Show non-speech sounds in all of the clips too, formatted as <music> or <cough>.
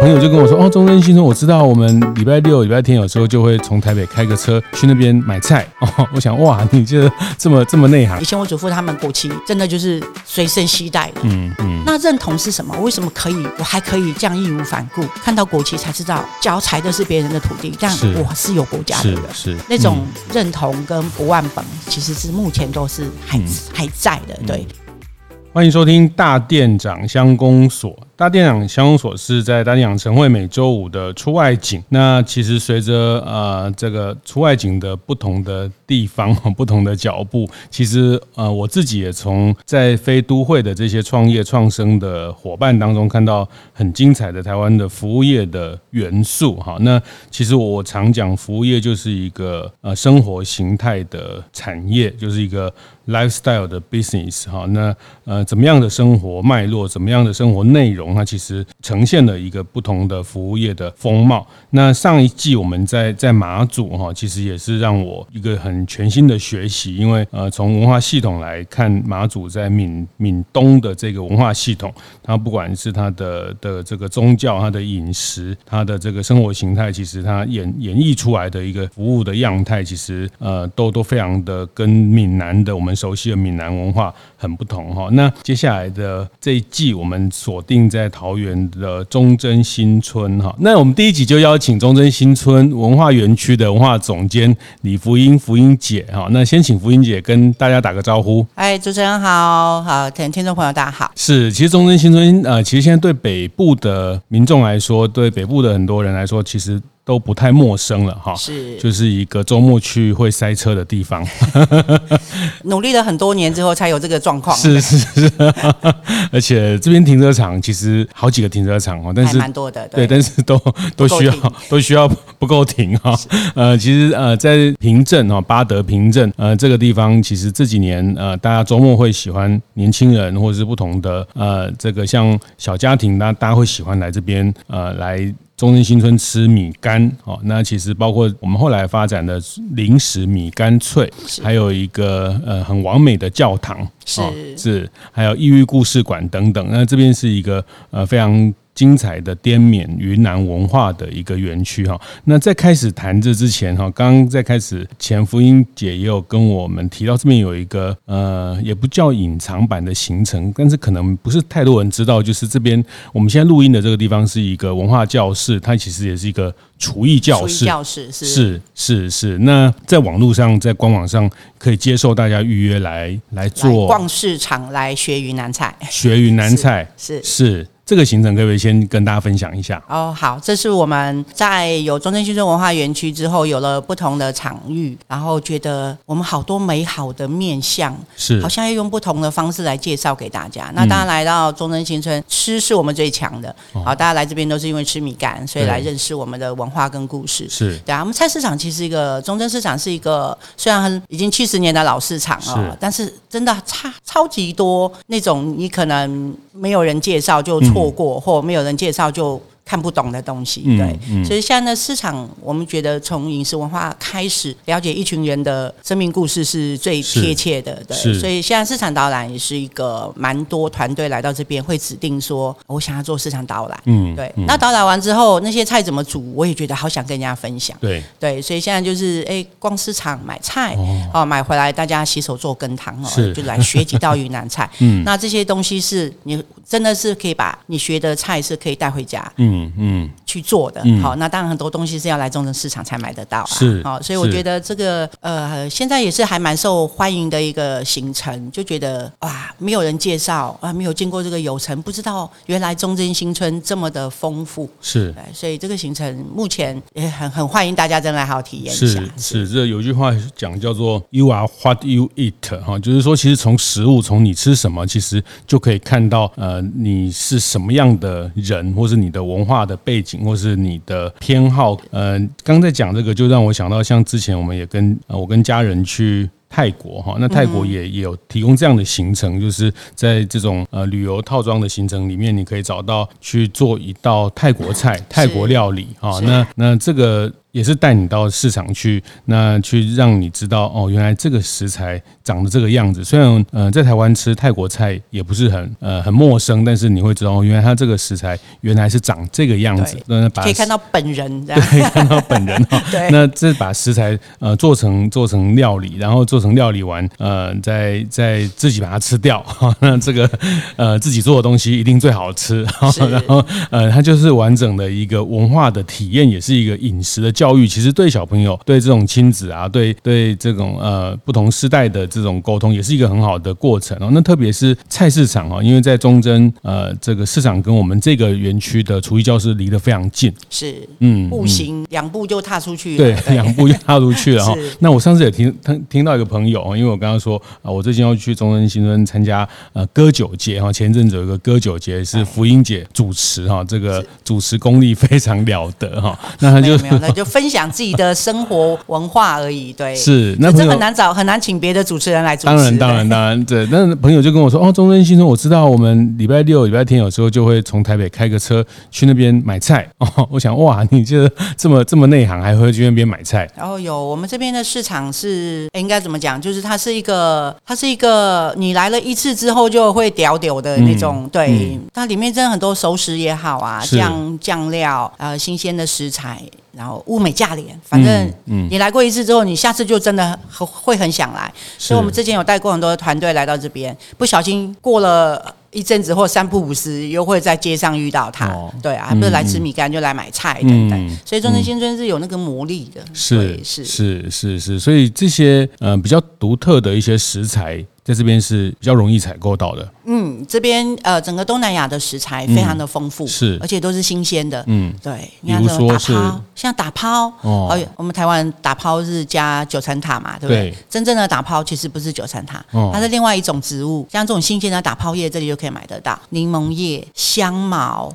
朋友就跟我说：“哦，中正新村，我知道。我们礼拜六、礼拜天有时候就会从台北开个车去那边买菜。哦，我想，哇，你这这么这么内行。以前我祖父他们国旗真的就是随身携带的。嗯嗯。那认同是什么？为什么可以？我还可以这样义无反顾看到国旗才知道，脚踩的是别人的土地，但我是有国家的人。是，是那种认同跟不忘本，其实是目前都是还、嗯、还在的。对。欢迎收听大店长乡公所。大店长乡公所是在大店长晨会每周五的出外景。那其实随着呃这个出外景的不同的地方、<laughs> 不同的脚步，其实呃我自己也从在非都会的这些创业创生的伙伴当中看到很精彩的台湾的服务业的元素。哈，那其实我常讲服务业就是一个呃生活形态的产业，就是一个 lifestyle 的 business。哈，那呃怎么样的生活脉络，怎么样的生活内容？它其实呈现了一个不同的服务业的风貌。那上一季我们在在马祖哈，其实也是让我一个很全新的学习，因为呃，从文化系统来看，马祖在闽闽东的这个文化系统，它不管是它的的这个宗教、它的饮食、它的这个生活形态，其实它演演绎出来的一个服务的样态，其实呃都都非常的跟闽南的我们熟悉的闽南文化很不同哈。那接下来的这一季，我们锁定。在桃园的忠贞新村哈，那我们第一集就邀请忠贞新村文化园区的文化总监李福英福英姐哈，那先请福英姐跟大家打个招呼。哎，主持人好，好，听听众朋友大家好。是，其实忠贞新村呃，其实现在对北部的民众来说，对北部的很多人来说，其实。都不太陌生了哈，是，就是一个周末去会塞车的地方。<laughs> 努力了很多年之后才有这个状况。是是是，<laughs> 而且这边停车场其实好几个停车场哦，但是蛮多的，对，但是都都需要 <laughs> 都需要不够停哈。呃，其实呃，在平镇哈，巴德平镇呃这个地方，其实这几年呃，大家周末会喜欢年轻人或者是不同的呃这个像小家庭，那大家会喜欢来这边呃来。忠贞新村吃米干哦，那其实包括我们后来发展的零食米干脆，还有一个呃很完美的教堂，是是，还有异域故事馆等等。那这边是一个呃非常。精彩的滇缅云南文化的一个园区哈，那在开始谈这之前哈，刚刚在开始前，福音姐也有跟我们提到，这边有一个呃，也不叫隐藏版的行程，但是可能不是太多人知道，就是这边我们现在录音的这个地方是一个文化教室，它其实也是一个厨艺教室，教室是。是是是。那在网络上，在官网上可以接受大家预约来来做来逛市场，来学云南菜，学云南菜。是 <laughs> 是。这个行程可不可以先跟大家分享一下？哦，好，这是我们在有中正新村文化园区之后，有了不同的场域，然后觉得我们好多美好的面相，是好像要用不同的方式来介绍给大家。那大家来到中正新村，吃是我们最强的。好，大家来这边都是因为吃米干，所以来认识我们的文化跟故事。是对啊，我们菜市场其实一个中正市场是一个虽然很已经七十年的老市场哦，但是真的差超级多那种你可能没有人介绍就。错过或没有人介绍就看不懂的东西，对，所以现在的市场，我们觉得从饮食文化开始了解一群人的生命故事是最贴切的，对。所以现在市场导览也是一个蛮多团队来到这边会指定说，我想要做市场导览，嗯，对。嗯、那导览完之后，那些菜怎么煮，我也觉得好想跟人家分享，对，对。所以现在就是，哎、欸，逛市场买菜，哦，哦，买回来大家洗手做羹汤哦，就来学几道云南菜，<laughs> 嗯，那这些东西是你真的是可以把你学的菜是可以带回家，嗯。嗯嗯，去做的好，那当然很多东西是要来中正市场才买得到啊。是，好，所以我觉得这个呃，现在也是还蛮受欢迎的一个行程，就觉得哇，没有人介绍啊，没有经过这个游程，不知道原来中正新村这么的丰富。是，对，所以这个行程目前也很很欢迎大家真来好好体验一下。是，是，这有句话讲叫做 “You are what you eat”，哈，就是说其实从食物，从你吃什么，其实就可以看到呃，你是什么样的人，或是你的文。化的背景或是你的偏好，呃，刚在讲这个，就让我想到像之前我们也跟呃，我跟家人去。泰国哈。那泰国也也有提供这样的行程，就是在这种呃旅游套装的行程里面，你可以找到去做一道泰国菜、泰国料理哈。那那这个。也是带你到市场去，那去让你知道哦，原来这个食材长得这个样子。虽然呃，在台湾吃泰国菜也不是很呃很陌生，但是你会知道哦，原来它这个食材原来是长这个样子。那把可以看到本人，对，<laughs> 可以看到本人哈。<laughs> 对，那这把食材呃做成做成料理，然后做成料理完呃，再再自己把它吃掉。<laughs> 那这个呃自己做的东西一定最好吃。然后呃，它就是完整的一个文化的体验，也是一个饮食的教。教育其实对小朋友、对这种亲子啊、对对这种呃不同世代的这种沟通，也是一个很好的过程哦。那特别是菜市场啊，因为在中正呃这个市场跟我们这个园区的厨艺教室离得非常近，是嗯，步行两步就踏出去，对，两步就踏出去了哈。<laughs> 那我上次也听听听到一个朋友啊，因为我刚刚说啊，我最近要去中正新村参加呃歌酒节哈，前一阵子有一个歌酒节是福音姐主持哈，这个主持功力非常了得哈。<laughs> 那他就那就。<laughs> 分享自己的生活文化而已，对，是那这很难找，很难请别的主持人来主持。当然，当然，当然，对。那朋友就跟我说：“哦，中正新村，我知道，我们礼拜六、礼拜天有时候就会从台北开个车去那边买菜。”哦，我想，哇，你这这么这么内行，还会去那边买菜？然后有我们这边的市场是，应该怎么讲？就是它是一个，它是一个，你来了一次之后就会屌屌的那种。嗯、对、嗯，它里面真的很多熟食也好啊，酱酱料，呃，新鲜的食材。然后物美价廉，反正你来过一次之后，你下次就真的很会很想来。所以，我们之前有带过很多的团队来到这边，不小心过了一阵子或三不五时，又会在街上遇到他。哦、对啊，还不是来吃米干，就来买菜等等。嗯、所以，中正新村是有那个魔力的。是是是是是，所以这些呃比较独特的一些食材。在这边是比较容易采购到的。嗯，这边呃，整个东南亚的食材非常的丰富，嗯，是，而且都是新鲜的。嗯，对。你看，这种打抛，像打抛哦，我们台湾打抛是加九层塔嘛，对不对？对，真正的打抛其实不是九层塔，哦，它是另外一种植物，像这种新鲜的打抛叶，这里就可以买得到。柠檬叶、香茅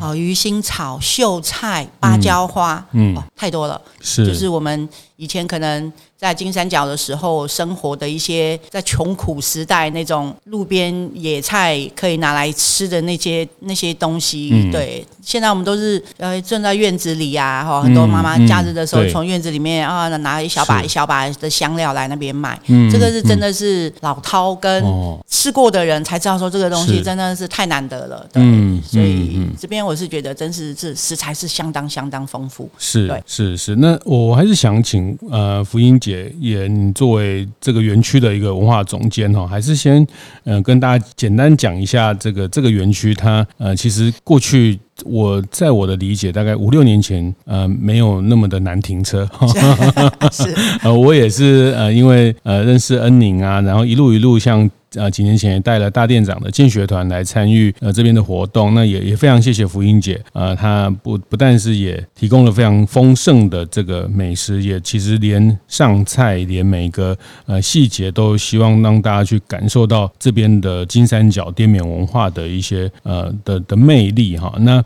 哦，鱼腥草、秀菜、芭蕉花，嗯，哦，太多了。是，就是我们以前可能。在金三角的时候生活的一些，在穷苦时代那种路边野菜可以拿来吃的那些那些东西，嗯、对，现在我们都是呃种在院子里呀，哈，很多妈妈假日的时候从院子里面啊拿一小把一小把的香料来那边卖，这个是真的是老饕跟吃过的人才知道说这个东西真的是太难得了，对，所以这边我是觉得真是是食材是相当相当丰富，是，是是，那我还是想请呃福音姐。也，你作为这个园区的一个文化总监哈，还是先嗯跟大家简单讲一下这个这个园区它呃其实过去我在我的理解大概五六年前呃没有那么的难停车，<laughs> 是 <laughs> 呃我也是呃因为呃认识恩宁啊，然后一路一路像。啊，几年前也带了大店长的见学团来参与呃这边的活动，那也也非常谢谢福音姐，呃，她不不但是也提供了非常丰盛的这个美食，也其实连上菜，连每个呃细节都希望让大家去感受到这边的金三角滇缅文化的一些呃的的魅力哈。那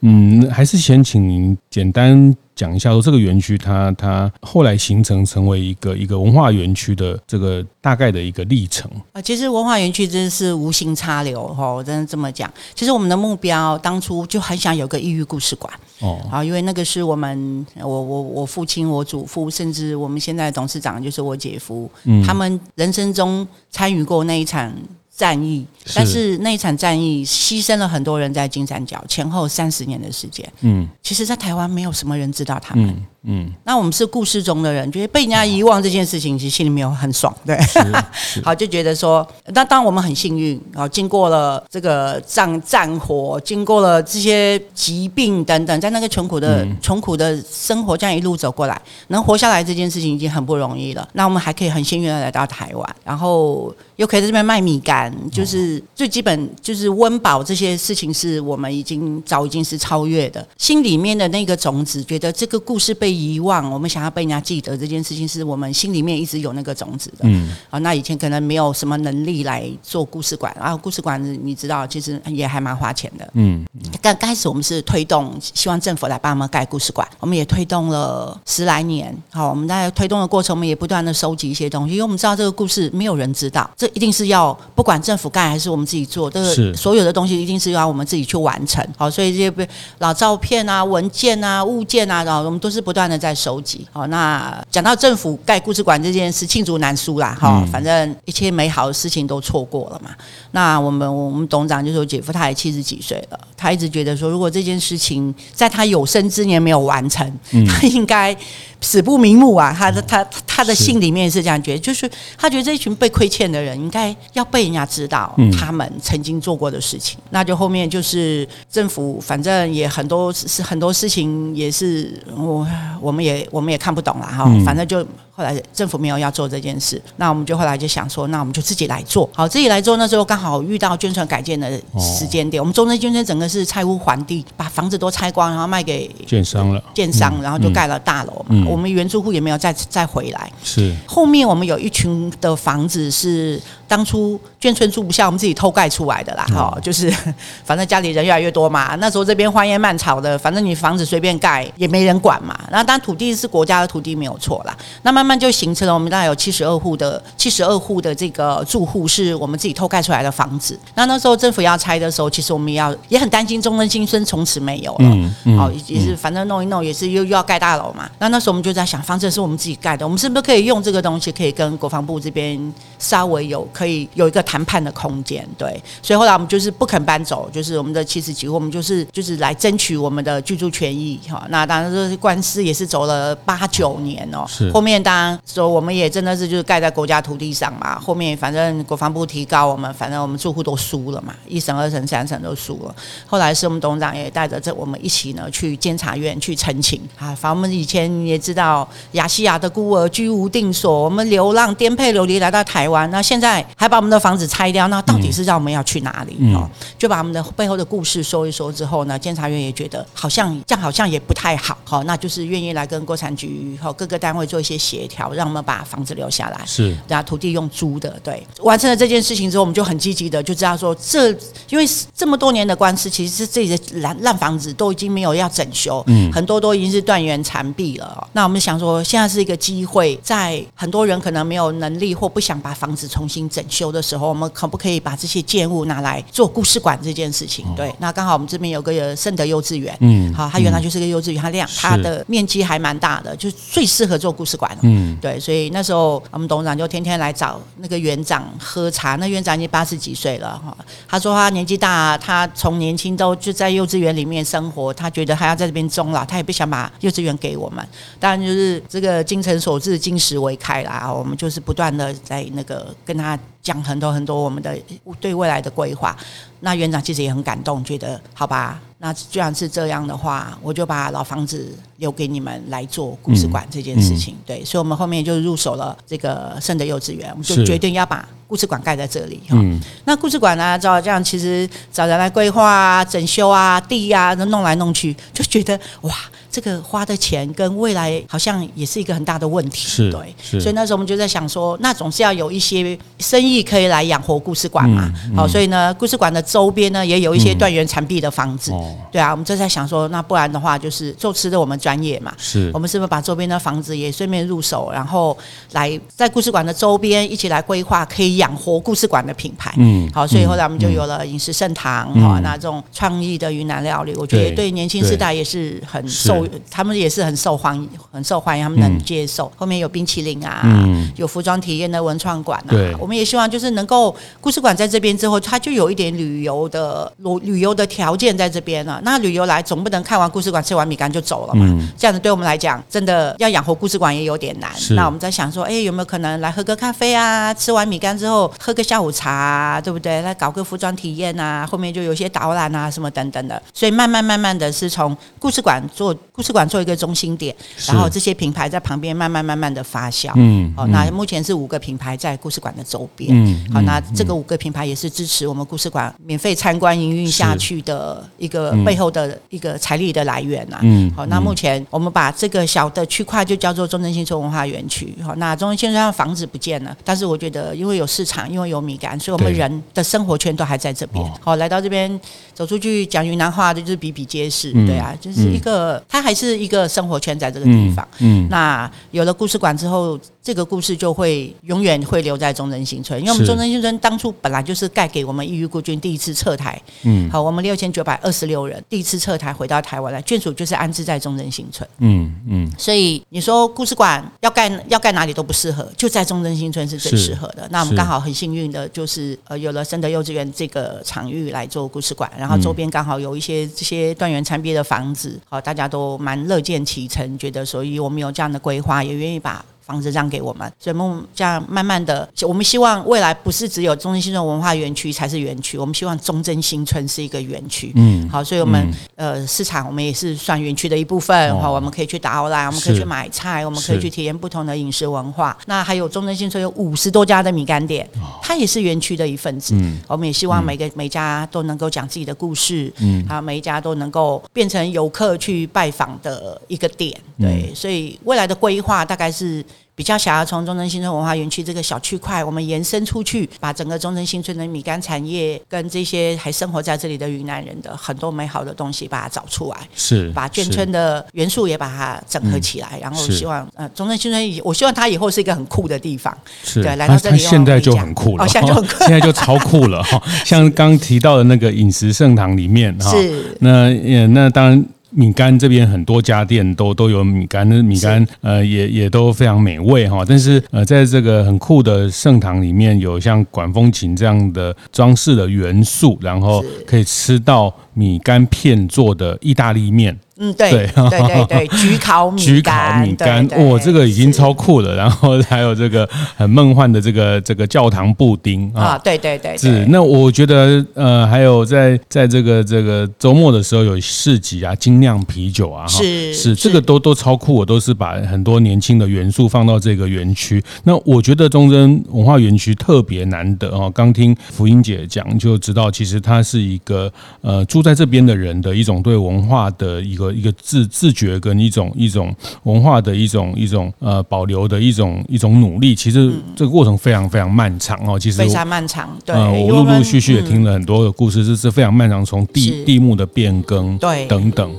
嗯，还是先请您简单。讲一下说这个园区它它后来形成成为一个一个文化园区的这个大概的一个历程啊，其实文化园区真的是无心插柳哈，我真的这么讲。其实我们的目标当初就很想有个异域故事馆哦，啊，因为那个是我们我我我父亲我祖父，甚至我们现在的董事长就是我姐夫，嗯，他们人生中参与过那一场。战役，但是那一场战役牺牲了很多人在金三角前后三十年的时间。嗯，其实，在台湾没有什么人知道他们。嗯，嗯，那我们是故事中的人，觉得被人家遗忘这件事情，其实心里面有很爽。对，<laughs> 好，就觉得说，那当然我们很幸运啊，经过了这个战战火，经过了这些疾病等等，在那个穷苦的穷苦的生活这样一路走过来，能活下来这件事情已经很不容易了。那我们还可以很幸运的来到台湾，然后。又可以在这边卖米干，就是最基本就是温饱这些事情，是我们已经早已经是超越的。心里面的那个种子，觉得这个故事被遗忘，我们想要被人家记得这件事情，是我们心里面一直有那个种子的。嗯，啊，那以前可能没有什么能力来做故事馆，然后故事馆你知道，其实也还蛮花钱的。嗯，刚开始我们是推动，希望政府来帮我们盖故事馆，我们也推动了十来年。好，我们在推动的过程，我们也不断的收集一些东西，因为我们知道这个故事没有人知道，这一定是要不管政府盖还是我们自己做，这个所有的东西一定是要我们自己去完成。好，所以这些老照片啊、文件啊、物件啊，然后我们都是不断的在收集。好，那讲到政府盖故事馆这件事，罄竹难书啦。哈，反正一切美好的事情都错过了嘛。那我们我们董事长就是我姐夫，他也七十几岁了，他一直觉得说，如果这件事情在他有生之年没有完成，他应该。死不瞑目啊！他的他他的信里面是这样觉得，就是他觉得这一群被亏欠的人应该要被人家知道他们曾经做过的事情。那就后面就是政府，反正也很多是很多事情也是我我们也我们也看不懂了哈。反正就。后来政府没有要做这件事，那我们就后来就想说，那我们就自己来做。好，自己来做那时候刚好遇到捐存改建的时间点，哦、我们中正捐村整个是拆屋还地，把房子都拆光，然后卖给建商了。建商，然后就盖了大楼嘛。嗯、我们原住户也没有再再回来。是。后面我们有一群的房子是。当初眷村住不下，我们自己偷盖出来的啦。哈、嗯，<laughs> 就是反正家里人越来越多嘛。那时候这边荒烟蔓草的，反正你房子随便盖也没人管嘛。那当然土地是国家的土地没有错啦。那慢慢就形成了我们大概有七十二户的七十二户的这个住户是我们自己偷盖出来的房子。那那时候政府要拆的时候，其实我们也要也很担心中正新村从此没有了。嗯嗯。好，也是反正弄一弄也是又又要盖大楼嘛。那那时候我们就在想，房子是我们自己盖的，我们是不是可以用这个东西可以跟国防部这边稍微有。可以有一个谈判的空间，对，所以后来我们就是不肯搬走，就是我们的七十几户，我们就是就是来争取我们的居住权益哈。那当然，这官司也是走了八九年哦。是。后面当然说我们也真的是就是盖在国家土地上嘛。后面反正国防部提高我们，反正我们住户都输了嘛，一审、二审、三审都输了。后来是我们董事长也带着这我们一起呢去监察院去澄清啊。反正我们以前也知道亚细亚的孤儿居无定所，我们流浪颠沛流离来到台湾，那现在。还把我们的房子拆掉，那到底是让我们要去哪里？哦、嗯，就把我们的背后的故事说一说之后呢，监察院也觉得好像这样好像也不太好，好，那就是愿意来跟国产局和各个单位做一些协调，让我们把房子留下来。是，然后土地用租的，对，完成了这件事情之后，我们就很积极的就知道说，这因为这么多年的官司，其实是这里的烂烂房子都已经没有要整修，嗯，很多都已经是断垣残壁了。那我们想说，现在是一个机会，在很多人可能没有能力或不想把房子重新整。修的时候，我们可不可以把这些建物拿来做故事馆这件事情？对，那刚好我们这边有个圣德幼稚园，嗯，好，它原来就是个幼稚园，它量它的面积还蛮大的，就最适合做故事馆。嗯，对，所以那时候我们董事长就天天来找那个园长喝茶，那园长已经八十几岁了哈，他说他年纪大，他从年轻都就在幼稚园里面生活，他觉得他要在这边终老，他也不想把幼稚园给我们。当然就是这个精诚所至，金石为开啦，我们就是不断的在那个跟他。讲很多很多我们的对未来的规划，那园长其实也很感动，觉得好吧，那既然是这样的话，我就把老房子留给你们来做故事馆这件事情。嗯。嗯、对，所以我们后面就入手了这个圣德幼稚园，我们就决定要把故事馆盖在这里。嗯，那故事馆呢，照这样其实找人来规划啊、整修啊、地啊，都弄来弄去，就觉得哇。这个花的钱跟未来好像也是一个很大的问题，是对，是所以那时候我们就在想说，那总是要有一些生意可以来养活故事馆嘛。嗯嗯、好，所以呢，故事馆的周边呢也有一些断垣残壁的房子，嗯、对啊，我们就在想说，那不然的话就是做吃的我们专业嘛，是我们是不是把周边的房子也顺便入手，然后来在故事馆的周边一起来规划可以养活故事馆的品牌。嗯，好，所以后来我们就有了饮食盛堂，哈、嗯，那这种创意的云南料理，我觉得对年轻世代也是很受。他们也是很受欢迎，很受欢迎，他们能接受。嗯、后面有冰淇淋啊，嗯、有服装体验的文创馆啊。对我们也希望就是能够故事馆在这边之后，它就有一点旅游的旅旅游的条件在这边了。那旅游来总不能看完故事馆吃完米干就走了嘛？嗯、这样子对我们来讲，真的要养活故事馆也有点难。那我们在想说，哎，有没有可能来喝个咖啡啊？吃完米干之之后喝个下午茶啊，对不对？来搞个服装体验啊，后面就有些导览啊什么等等的。所以慢慢慢慢的是从故事馆做故事馆做一个中心点，然后这些品牌在旁边慢慢慢慢的发酵。嗯，好，那目前是五个品牌在故事馆的周边。嗯，好，那这个五个品牌也是支持我们故事馆免费参观营运下去的一个背后的一个财力的来源啊。嗯，好，那目前我们把这个小的区块就叫做中正新村文化园区。好，那中正新村房子不见了，但是我觉得因为有市场，因为有米干，所以我们人的生活圈都还在这边。好，来到这边走出去讲云南话的就是比比皆是。对啊，就是一个它还是一个生活圈在这个地方。嗯，那有了故事馆之后。这个故事就会永远会留在中正新村，因为我们中正新村当初本来就是盖给我们异域孤军第一次撤台，嗯，好，我们六千九百二十六人第一次撤台回到台湾来，眷属就是安置在中正新村，嗯嗯，所以你说故事馆要盖要盖哪里都不适合，就在中正新村是最适合的。那我们刚好很幸运的就是呃有了深德幼稚园这个场域来做故事馆，然后周边刚好有一些这些断垣残壁的房子，好，大家都蛮乐见其成，觉得所以我们有这样的规划，也愿意把。房子让给我们，所以我们这样慢慢的，我们希望未来不是只有中正新村文化园区才是园区，我们希望中正新村是一个园区。嗯，好，所以我们、嗯、呃市场我们也是算园区的一部分。好、哦，我们可以去打欧莱，我们可以去买菜，我们可以去体验不同的饮食文化。那还有中正新村有五十多家的米干店，它也是园区的一份子。嗯，我们也希望每个每家都能够讲自己的故事。嗯，啊，每一家都能够变成游客去拜访的一个点。对，嗯、所以未来的规划大概是。比较想要从中正新村文化园区这个小区块，我们延伸出去，把整个中正新村的米干产业跟这些还生活在这里的云南人的很多美好的东西，把它找出来，是把眷村的元素也把它整合起来，嗯、然后希望呃中正新村以，我希望它以后是一个很酷的地方。是，对，来到这里，现在就很酷了，哦、现在就很酷，<laughs> 现在就超酷了哈。像刚提到的那个饮食盛堂里面哈，是。那那当然。米干这边很多家店都都有米干，那米干呃也也都非常美味哈。但是呃，在这个很酷的盛堂里面有像管风琴这样的装饰的元素，然后可以吃到米干片做的意大利面。嗯，对对对对对，焗 <laughs> 烤米焗烤米干，哇，这个已经超酷了。然后还有这个很梦幻的这个这个教堂布丁啊，对对对，是。那我觉得呃，还有在在这个这个周末的时候有市集啊，精酿啤酒啊，是是，这个都都超酷，我都是把很多年轻的元素放到这个园区。那我觉得中正文化园区特别难得哦。刚听福音姐讲就知道，其实它是一个呃住在这边的人的一种对文化的一个。一个自自觉跟一种一种文化的一种一种呃保留的一种一种努力，其实这个过程非常非常漫长哦。其实非常漫长，对。我陆陆续续也听了很多的故事，这是非常漫长，从地地目的变更，对等等。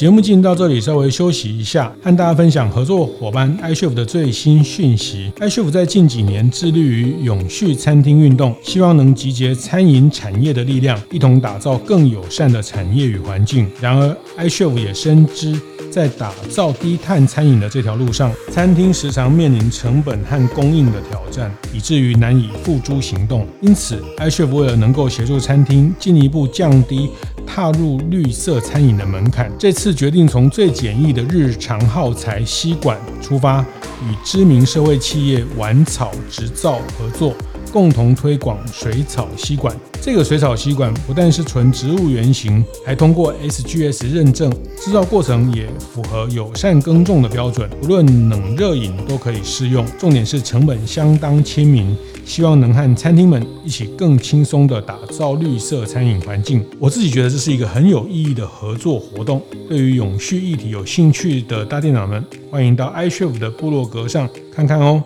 节目进行到这里，稍微休息一下，和大家分享合作伙伴 iCHEF 的最新讯息。iCHEF 在近几年致力于永续餐厅运动，希望能集结餐饮产业的力量，一同打造更友善的产业与环境。然而，iCHEF 也深知，在打造低碳餐饮的这条路上，餐厅时常面临成本和供应的挑战，以至于难以付诸行动。因此，iCHEF 为了能够协助餐厅进一步降低踏入绿色餐饮的门槛，这次决定从最简易的日常耗材吸管出发，与知名社会企业玩草植造合作，共同推广水草吸管。这个水草吸管不但是纯植物原型，还通过 SGS 认证，制造过程也符合友善耕种的标准，无论冷热饮都可以适用。重点是成本相当亲民。希望能和餐厅们一起更轻松地打造绿色餐饮环境。我自己觉得这是一个很有意义的合作活动。对于永续议题有兴趣的大店长们，欢迎到 iCHEF 的部落格上看看哦。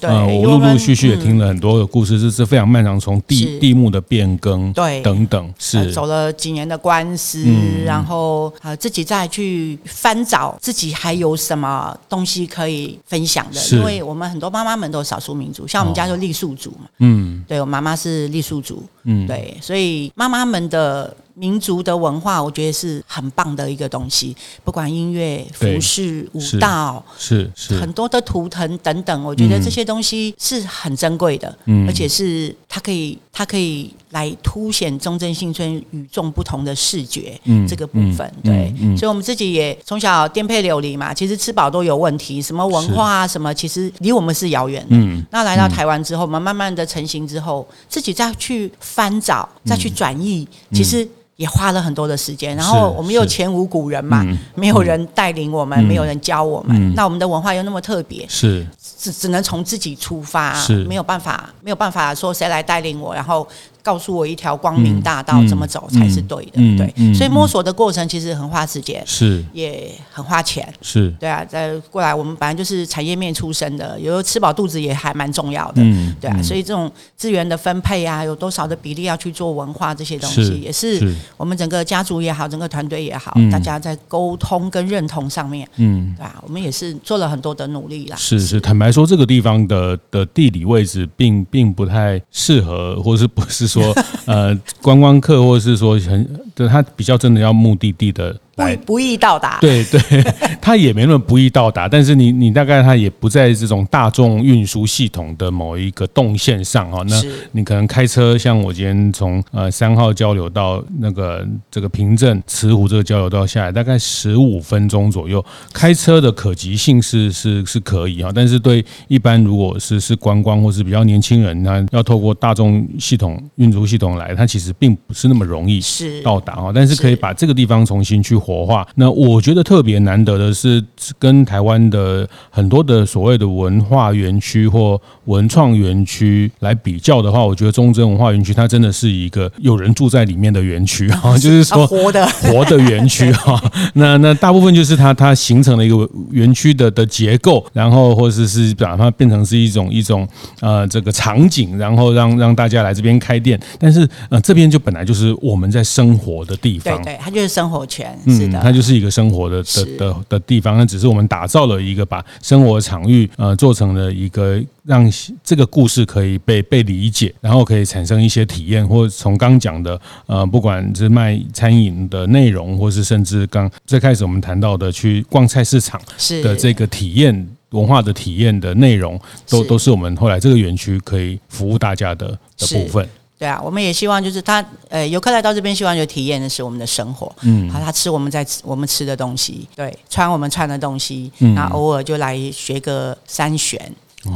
对，我陆陆续续也听了很多的故事，这是非常漫长，从地地目的变更，对，等等，是。走了几年的官司，然后呃自己再去翻找自己还有什么东西可以分享的，因为我们很多妈妈们都是少数民族，像我们家就傈僳族嘛，嗯，对我妈妈是傈僳族，嗯，对，所以妈妈们的。民族的文化，我觉得是很棒的一个东西。不管音乐、服饰、舞蹈，是是，是很多的图腾等等，我觉得这些东西是很珍贵的，嗯，而且是它可以它可以来凸显中正新村与众不同的视觉，嗯，这个部分，嗯、对、嗯嗯，所以我们自己也从小颠沛流离嘛，其实吃饱都有问题，什么文化啊，什么其实离我们是遥远的。嗯，那来到台湾之后，我们慢慢的成型之后，自己再去翻找，再去转译，其实。也花了很多的时间，然后我们又前无古人嘛，没有人带领我们，嗯、没有人教我们、嗯，那我们的文化又那么特别，是。只只能从自己出发，是。没有办法，没有办法说谁来带领我，然后。告诉我一条光明大道，怎么走才是对的？对、嗯，所以摸索的过程其实很花时间，是也很花钱，是对啊。再过来，我们本来就是产业面出身的，有时候吃饱肚子也还蛮重要的，嗯，对啊。嗯、所以这种资源的分配啊，有多少的比例要去做文化这些东西，是也是我们整个家族也好，整个团队也好、嗯，大家在沟通跟认同上面，嗯，对啊，我们也是做了很多的努力啦。是是，是，坦白说，这个地方的的地理位置并并不太适合，或是不是。说说呃，观光客或者是说很，就他比较真的要目的地的。不不易到达，对对，<laughs> 它也没那么不易到达，但是你你大概它也不在这种大众运输系统的某一个动线上哈，那你可能开车，像我今天从呃三号交流到那个这个平镇慈湖这个交流道下来，大概十五分钟左右，开车的可及性是是是可以哈，但是对一般如果是是观光或是比较年轻人，他要透过大众系统运输系统来，它其实并不是那么容易是。到达哈，但是可以把这个地方重新去。活化，那我觉得特别难得的是，跟台湾的很多的所谓的文化园区或文创园区来比较的话，我觉得中正文化园区它真的是一个有人住在里面的园区哈，<laughs> <laughs> 就是说活的活的园区 <laughs> 哈。那那大部分就是它它形成了一个园区的的结构，然后或者是把它变成是一种一种呃这个场景，然后让让大家来这边开店。但是呃这边就本来就是我们在生活的地方，对对，它就是生活圈。嗯，它就是一个生活的的的的地方，那只是我们打造了一个把生活场域呃做成了一个让这个故事可以被被理解，然后可以产生一些体验，或从刚讲的呃，不管是卖餐饮的内容，或是甚至刚最开始我们谈到的去逛菜市场的这个体验文化的体验的内容，都都是我们后来这个园区可以服务大家的的部分。对啊，我们也希望就是他，呃，游客来到这边，希望就体验的是我们的生活，嗯，好，他吃我们在吃我们吃的东西，对，穿我们穿的东西，嗯，那偶尔就来学个三弦，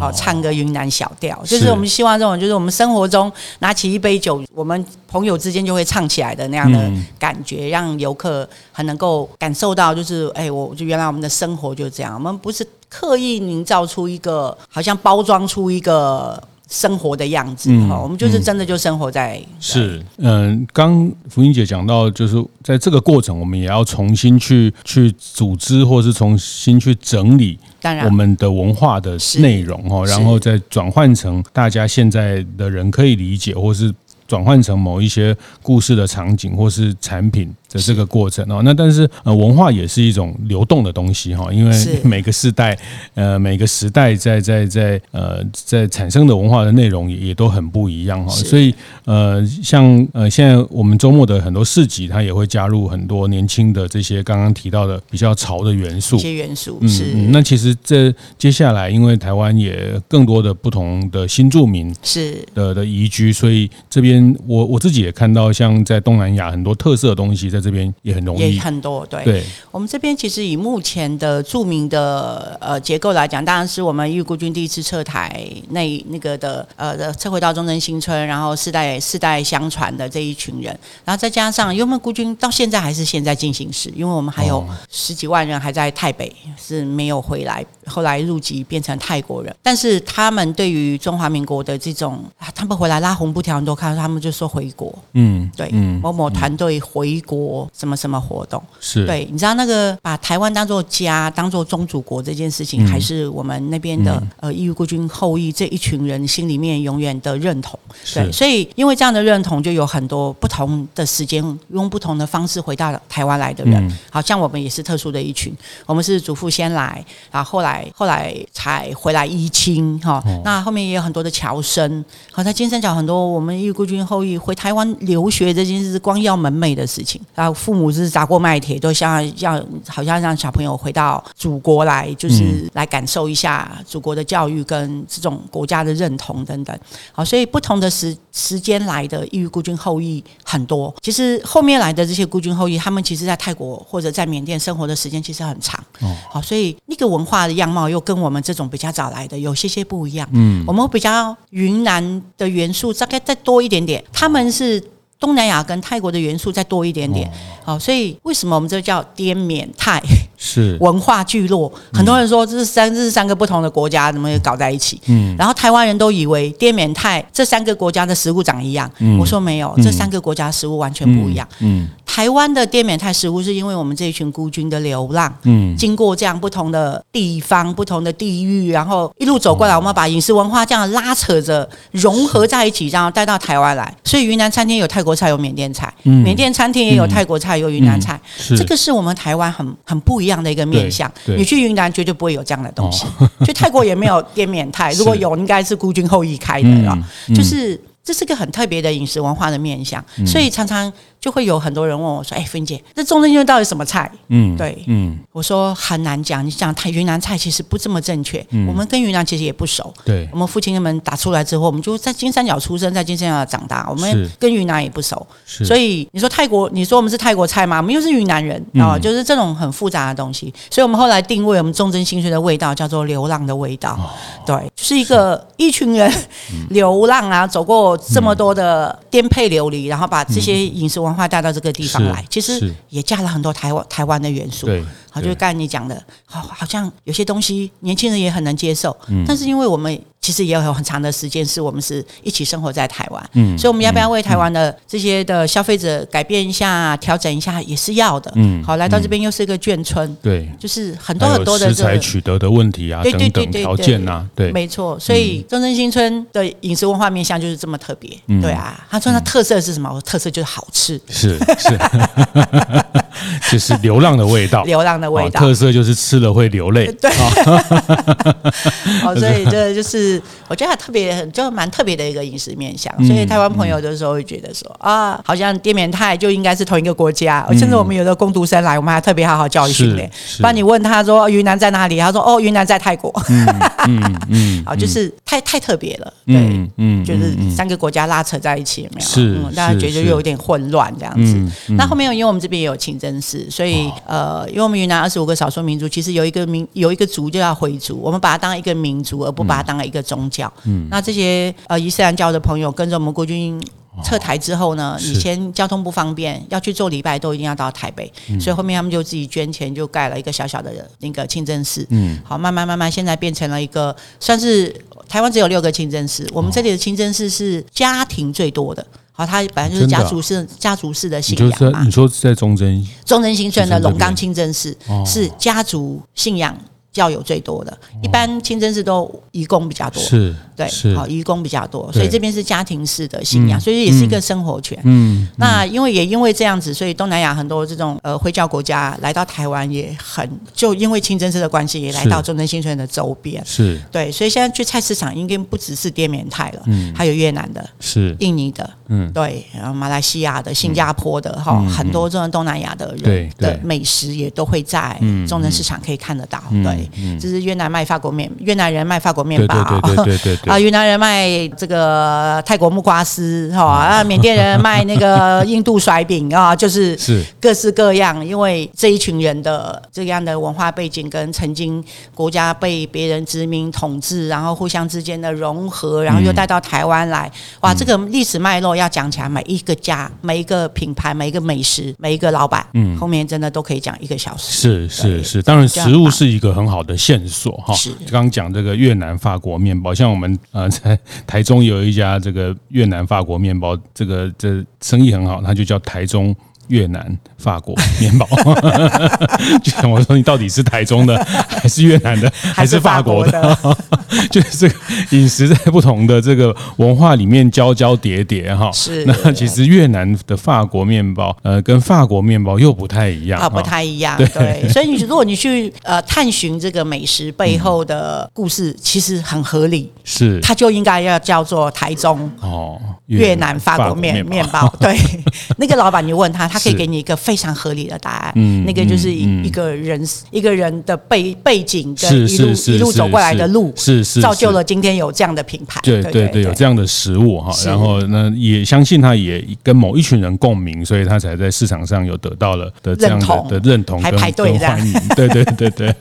好，唱个云南小调，就是我们希望这种，就是我们生活中拿起一杯酒，我们朋友之间就会唱起来的那样的感觉，让游客很能够感受到，就是，哎，我就原来我们的生活就是这样，我们不是刻意营造出一个，好像包装出一个。生活的样子，哈、嗯，我们就是真的就生活在。嗯、是，嗯，刚福英姐讲到，就是在这个过程，我们也要重新去去组织，或是重新去整理，我们的文化的内容，哈，然后再转换成大家现在的人可以理解，或是转换成某一些故事的场景，或是产品。的这个过程哦，那但是呃，文化也是一种流动的东西哈，因为 <laughs> 每个世代呃，每个时代在在在呃，在产生的文化的内容也也都很不一样哈，所以呃，像呃，现在我们周末的很多市集，它也会加入很多年轻的这些刚刚提到的比较潮的元素，一些元素是。嗯，那其实这接下来，因为台湾也更多的不同的新住民是的的移居，所以这边我我自己也看到，像在东南亚很多特色的东西在。这边也很容易，也很多。对，对。我们这边其实以目前的著名的呃结构来讲，当然是我们义务孤军第一次撤台那那个的呃的撤回到中正新村，然后世代世代相传的这一群人，然后再加上幽门孤军到现在还是现在进行时，因为我们还有十几万人还在台北是没有回来，后来入籍变成泰国人，但是他们对于中华民国的这种，他们回来拉红布条，你都看到他们就说回国，嗯，对，嗯，某某团队回国。什么什么活动。是。对？你知道那个把台湾当做家、当做宗主国这件事情，嗯、还是我们那边的、嗯、呃义务孤军后裔这一群人心里面永远的认同。对，所以因为这样的认同，就有很多不同的时间用不同的方式回到台湾来的人。嗯、好像我们也是特殊的一群，我们是祖父先来，然后后来后来才回来依亲哈。那后面也有很多的侨生，好在金三角很多我们义务孤军军后裔回台湾留学这件事光耀门楣的事情，然后父母是砸锅卖铁，都像要好像让小朋友回到祖国来，就是来感受一下祖国的教育跟这种国家的认同等等。好，所以不同的时时间来的异域孤军后裔很多。其实后面来的这些孤军后裔，他们其实在泰国或者在缅甸生活的时间其实很长。哦，好，所以那个文化的样貌又跟我们这种比较早来的有些些不一样。嗯，我们比较云南的元素大概再多一点点，他们是。东南亚跟泰国的元素再多一点点，好，所以为什么我们这叫滇缅泰 <laughs> 是。<laughs> 文化聚落？很多人说这是三这是三个不同的国家，怎么也搞在一起？嗯，然后台湾人都以为滇缅泰这三个国家的食物长一样，我说没有，这三个国家食物完全不一样。嗯，台湾的滇缅泰食物是因为我们这一群孤军的流浪，嗯，经过这样不同的地方、不同的地域，然后一路走过来，我们把饮食文化这样拉扯着融合在一起，然后带到台湾来。所以云南餐厅有泰国。菜有缅甸菜，缅甸餐厅也有泰国菜，有云南菜，这个是我们台湾很很不一样的一个面向。你去云南绝对不会有这样的东西，<laughs> 去泰国也没有滇缅泰，<laughs> 如果有，应该是孤军后裔开的啊，就是这是个很特别的饮食文化的面向，所以常常。就会有很多人问我说：“哎，芬姐，这中正新村到底什么菜？”嗯，对，嗯，我说很难讲。你讲台云南菜其实不这么正确。嗯，我们跟云南其实也不熟。对，我们父亲他们打出来之后，我们就在金三角出生，在金三角长大，我们跟云南也不熟。是，所以你说泰国，你说我们是泰国菜吗？我们又是云南人啊，就是这种很复杂的东西。所以我们后来定位我们中正新村的味道叫做流浪的味道。对，就是一个一群人流浪啊，走过这么多的颠沛流离，然后把这些饮食文化。话带到这个地方来，其实也加了很多台湾台湾的元素。对，好，就是刚才你讲的，好，好像有些东西年轻人也很能接受。嗯，但是因为我们。其实也有很长的时间是我们是一起生活在台湾，嗯，所以我们要不要为台湾的这些的消费者改变一下、调整一下，也是要的，嗯，好，来到这边又是一个眷村，对，就是很多很多的食材取得的问题啊，等等条件呐，对，没错，所以中正新村的饮食文化面向就是这么特别，对啊，他说他特色是什么？特色就是好吃，是是，就是 <laughs> 流浪的味道，流浪的味道，特色就是吃了会流泪，对，好，<laughs> 所以这就是。我觉得还特别，就蛮特别的一个饮食面向，所以台湾朋友的时候会觉得说啊，好像滇缅泰就应该是同一个国家。甚至我们有的工读生来，我们还特别好好教育训练。不然你问他说云南在哪里，他说哦，云南在泰国。嗯嗯，<laughs> 好，就是太太特别了。对，嗯，就是三个国家拉扯在一起，有没有？是，大家觉得又有点混乱这样子。那后面因为我们这边也有清真寺，所以呃，因为我们云南二十五个少数民族，其实有一个民有一个族就叫回族，我们把它当一个民族，而不把它当一个宗教，嗯，那这些呃伊斯兰教的朋友跟着我们国军撤台之后呢，以前交通不方便，要去做礼拜都一定要到台北，所以后面他们就自己捐钱，就盖了一个小小的那个清真寺，嗯，好，慢慢慢慢现在变成了一个算是台湾只有六个清真寺，我们这里的清真寺是家庭最多的，好，它本来就是家族式家族式的信仰嘛，你说在忠贞？忠贞新村的龙冈清真寺是家族信仰。教友最多的，一般清真寺都移工比较多，是，对，好，移工比较多，所以这边是家庭式的信仰，所以也是一个生活圈。嗯，那因为也因为这样子，所以东南亚很多这种呃回教国家来到台湾也很，就因为清真寺的关系，也来到中正新村的周边。是，对，所以现在去菜市场应该不只是滇缅泰了，嗯，还有越南的，是，印尼的，嗯，对，然后马来西亚的、新加坡的，哈，很多这种东南亚的人的美食也都会在中正市场可以看得到，对。嗯，这是越南卖法国面，越南人卖法国面包，对对对对对 <laughs> 啊，越南人卖这个泰国木瓜丝，哈啊，缅甸人卖那个印度甩饼啊，<laughs> 就是。是各式各样，因为这一群人的这样的文化背景跟曾经国家被别人殖民统治，然后互相之间的融合，然后又带到台湾来，哇，这个历史脉络要讲起来，每一个家、每一个品牌、每一个美食、每一个老板，嗯，后面真的都可以讲一个小时。是是是，当然食物是一个很好的线索哈，刚刚讲这个越南法国面包，像我们呃在台中有一家这个越南法国面包，这个这生意很好，它就叫台中越南、法国面包，<laughs> <laughs> 就想我说你到底是台中的，还是越南的，还是法国的？<laughs> 就是这个饮食在不同的这个文化里面交交叠叠哈。是。那其实越南的法国面包，呃，跟法国面包又不太一样。啊，不太一样。对。所以你如果你去呃探寻这个美食背后的故事，其实很合理。是。它就应该要叫做台中哦，越南法国面面包。对。那个老板，你问他。他可以给你一个非常合理的答案，嗯，那个就是一一个人、嗯、一个人的背背景跟一路一路走过来的路，是是造就了今天有这样的品牌，对对对，有这样的食物哈，然后呢，也相信他也跟某一群人共鸣，所以他才在市场上有得到了的这样的的认同，还排队这样，欢迎，对对对对，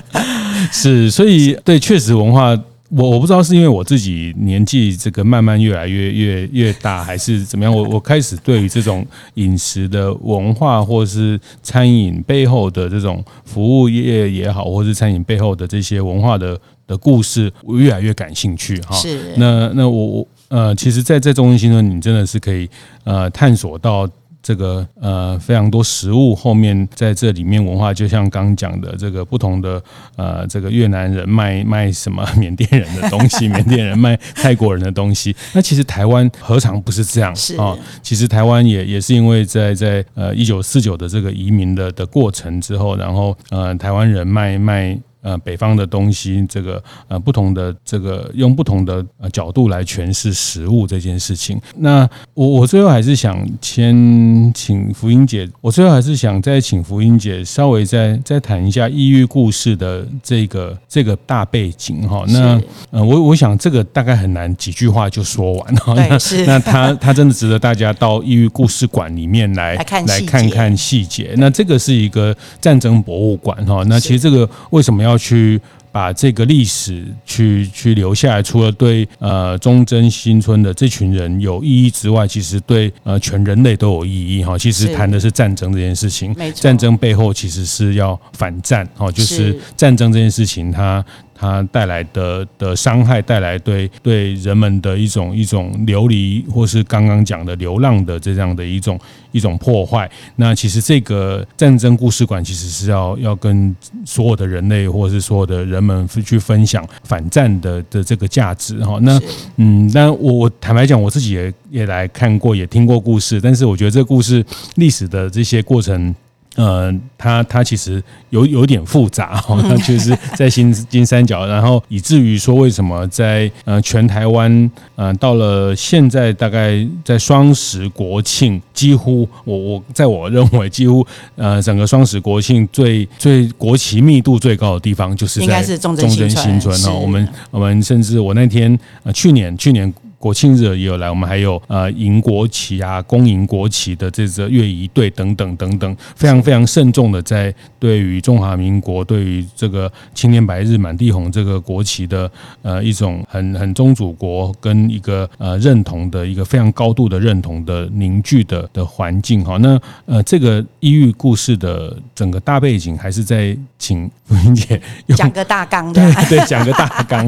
<laughs> 是，所以对，确实文化。我我不知道是因为我自己年纪这个慢慢越来越越越大，还是怎么样？我我开始对于这种饮食的文化，或是餐饮背后的这种服务业也好，或是餐饮背后的这些文化的的故事，我越来越感兴趣哈。是。那那我我呃，其实，在在中正新村，你真的是可以呃探索到。这个呃非常多食物后面在这里面文化，就像刚讲的这个不同的呃这个越南人卖卖什么缅甸人的东西，缅甸人卖泰国人的东西。<laughs> 那其实台湾何尝不是这样啊、哦？其实台湾也也是因为在在呃一九四九的这个移民的的过程之后，然后呃台湾人卖卖。呃，北方的东西，这个呃，不同的这个用不同的呃角度来诠释食物这件事情。那我我最后还是想先请福音姐，我最后还是想再请福音姐稍微再再谈一下异域故事的这个这个大背景哈。那呃，我我想这个大概很难几句话就说完哈。那那他他真的值得大家到异域故事馆里面来来看来看看细节。那这个是一个战争博物馆哈。那其实这个为什么要要去把这个历史去去留下来，除了对呃忠贞新村的这群人有意义之外，其实对呃全人类都有意义哈。其实谈的是战争这件事情，战争背后其实是要反战哈，就是战争这件事情它。它带来的的伤害，带来对对人们的一种一种流离，或是刚刚讲的流浪的这样的一种一种破坏。那其实这个战争故事馆其实是要要跟所有的人类，或者是所有的人们去分享反战的的这个价值哈。那嗯，那我我坦白讲，我自己也也来看过，也听过故事，但是我觉得这个故事历史的这些过程。呃，它它其实有有点复杂哈，它就是在新金三角，然后以至于说，为什么在呃全台湾呃到了现在，大概在双十国庆，几乎我我在我认为几乎呃整个双十国庆最最国旗密度最高的地方，就是在中正新村哦。我们我们甚至我那天呃去年去年。国庆日也有来，我们还有呃迎国旗啊，恭迎国旗的这个乐仪队等等等等，非常非常慎重的在对于中华民国，对于这个青天白日满地红这个国旗的呃一种很很 <laughs> 宗主国跟一个呃认同的一个非常高度的认同的凝聚的的环境哈。那呃这个异域故事的整个大背景，还是在请福英姐讲个大纲的，<laughs> 对对，讲个大纲。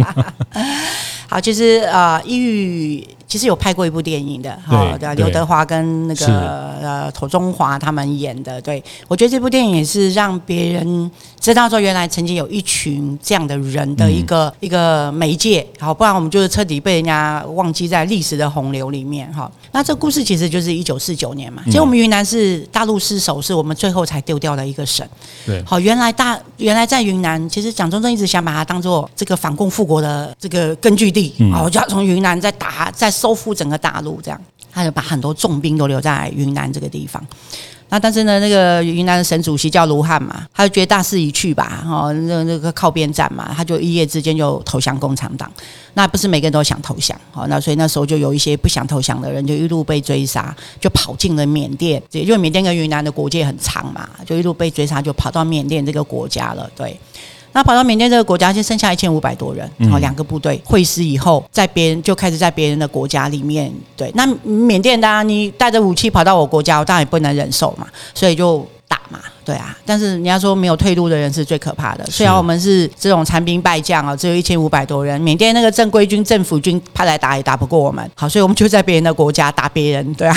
好，就是啊，抑郁。其实有拍过一部电影的，哈，对，刘德华跟那个呃庹中华他们演的，对，我觉得这部电影也是让别人知道说，原来曾经有一群这样的人的一个、嗯、一个媒介，好，不然我们就是彻底被人家忘记在历史的洪流里面，哈。那这故事其实就是一九四九年嘛，其实我们云南是大陆失守，是我们最后才丢掉的一个省，对，好，原来大原来在云南，其实蒋中正一直想把它当做这个反共复国的这个根据地。啊！我就要从云南再打，再收复整个大陆，这样他就把很多重兵都留在云南这个地方。那但是呢，那个云南的省主席叫卢汉嘛，他就觉得大势已去吧，哦，那那个靠边站嘛，他就一夜之间就投降共产党。那不是每个人都想投降，好，那所以那时候就有一些不想投降的人，就一路被追杀，就跑进了缅甸。因为缅甸跟云南的国界很长嘛，就一路被追杀，就跑到缅甸这个国家了。对。那跑到缅甸这个国家，就剩下一千五百多人，然后两个部队会师以后，在别人就开始在别人的国家里面，对，那缅甸当然你带着武器跑到我国家，我当然也不能忍受嘛，所以就打嘛，对啊。但是人家说没有退路的人是最可怕的。虽然我们是这种残兵败将啊，只有一千五百多人，缅甸那个正规军、政府军派来打也打不过我们。好，所以我们就在别人的国家打别人，对啊，